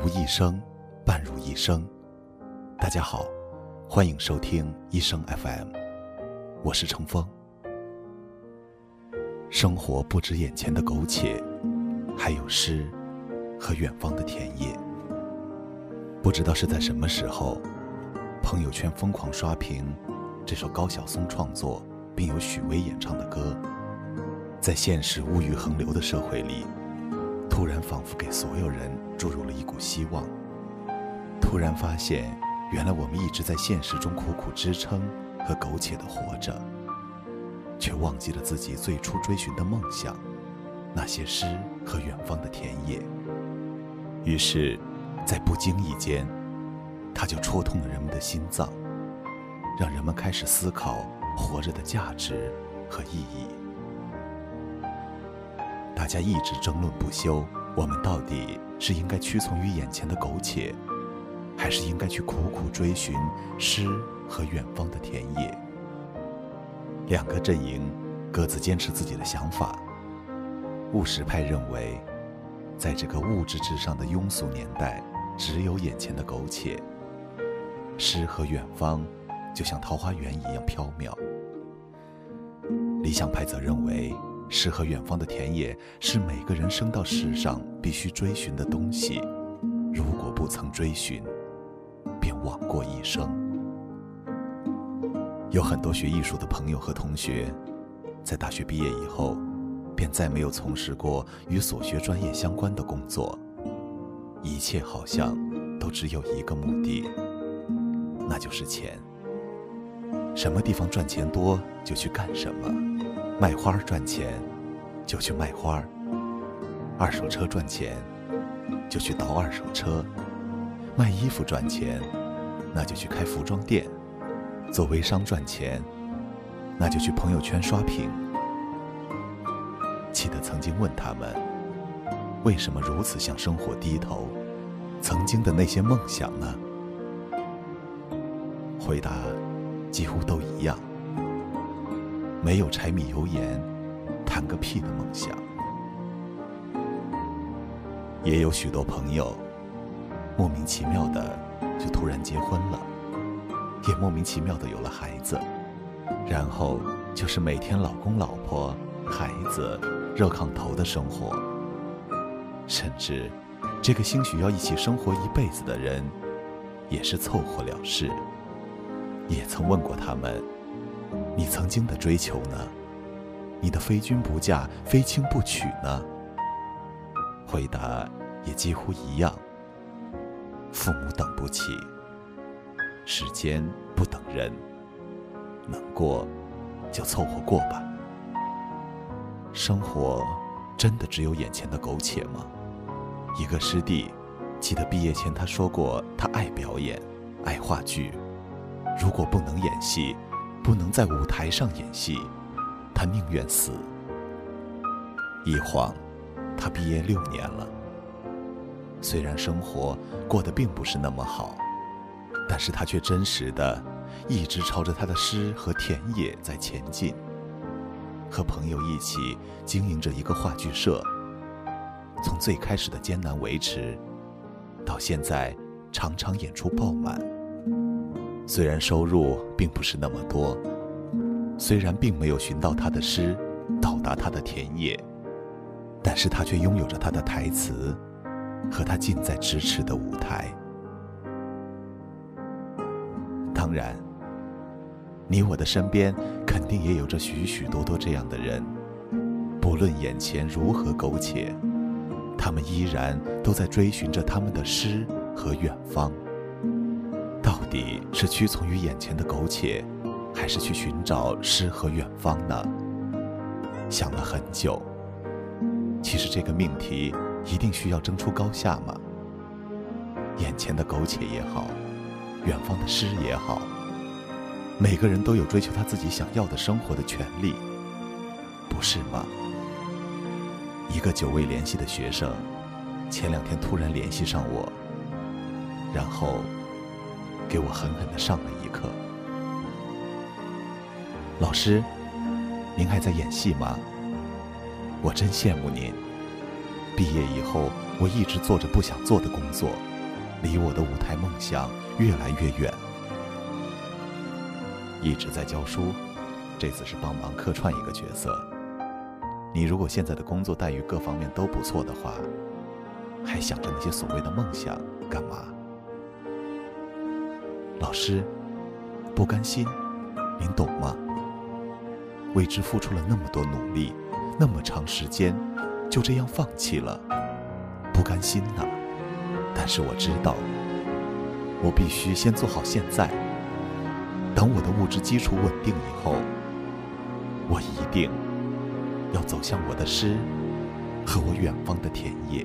无一生，伴如一生。大家好，欢迎收听一生 FM，我是程峰。生活不止眼前的苟且，还有诗和远方的田野。不知道是在什么时候，朋友圈疯狂刷屏这首高晓松创作并由许巍演唱的歌，在现实物欲横流的社会里。突然，仿佛给所有人希望。突然发现，原来我们一直在现实中苦苦支撑和苟且的活着，却忘记了自己最初追寻的梦想，那些诗和远方的田野。于是，在不经意间，它就戳痛了人们的心脏，让人们开始思考活着的价值和意义。大家一直争论不休，我们到底是应该屈从于眼前的苟且，还是应该去苦苦追寻诗和远方的田野？两个阵营各自坚持自己的想法。务实派认为，在这个物质至上的庸俗年代，只有眼前的苟且，诗和远方就像桃花源一样飘渺。理想派则认为。诗和远方的田野是每个人生到世上必须追寻的东西，如果不曾追寻，便枉过一生。有很多学艺术的朋友和同学，在大学毕业以后，便再没有从事过与所学专业相关的工作，一切好像都只有一个目的，那就是钱。什么地方赚钱多，就去干什么。卖花赚钱，就去卖花；二手车赚钱，就去倒二手车；卖衣服赚钱，那就去开服装店；做微商赚钱，那就去朋友圈刷屏。记得曾经问他们，为什么如此向生活低头？曾经的那些梦想呢？回答几乎都一样。没有柴米油盐，谈个屁的梦想。也有许多朋友，莫名其妙的就突然结婚了，也莫名其妙的有了孩子，然后就是每天老公老婆、孩子热炕头的生活。甚至，这个兴许要一起生活一辈子的人，也是凑合了事。也曾问过他们。你曾经的追求呢？你的非君不嫁、非卿不娶呢？回答也几乎一样。父母等不起，时间不等人，能过就凑合过吧。生活真的只有眼前的苟且吗？一个师弟，记得毕业前他说过，他爱表演，爱话剧，如果不能演戏。不能在舞台上演戏，他宁愿死。一晃，他毕业六年了。虽然生活过得并不是那么好，但是他却真实的一直朝着他的诗和田野在前进。和朋友一起经营着一个话剧社，从最开始的艰难维持，到现在场场演出爆满。虽然收入并不是那么多，虽然并没有寻到他的诗，到达他的田野，但是他却拥有着他的台词，和他近在咫尺的舞台。当然，你我的身边肯定也有着许许多多这样的人，不论眼前如何苟且，他们依然都在追寻着他们的诗和远方。到底是屈从于眼前的苟且，还是去寻找诗和远方呢？想了很久。其实这个命题一定需要争出高下吗？眼前的苟且也好，远方的诗也好，每个人都有追求他自己想要的生活的权利，不是吗？一个久未联系的学生，前两天突然联系上我，然后。给我狠狠的上了一课。老师，您还在演戏吗？我真羡慕您。毕业以后，我一直做着不想做的工作，离我的舞台梦想越来越远。一直在教书，这次是帮忙客串一个角色。你如果现在的工作待遇各方面都不错的话，还想着那些所谓的梦想干嘛？老师，不甘心，您懂吗？为之付出了那么多努力，那么长时间，就这样放弃了，不甘心呐。但是我知道，我必须先做好现在。等我的物质基础稳定以后，我一定要走向我的诗和我远方的田野。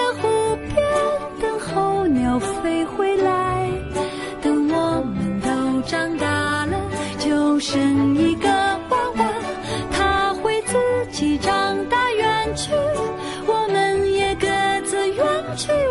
远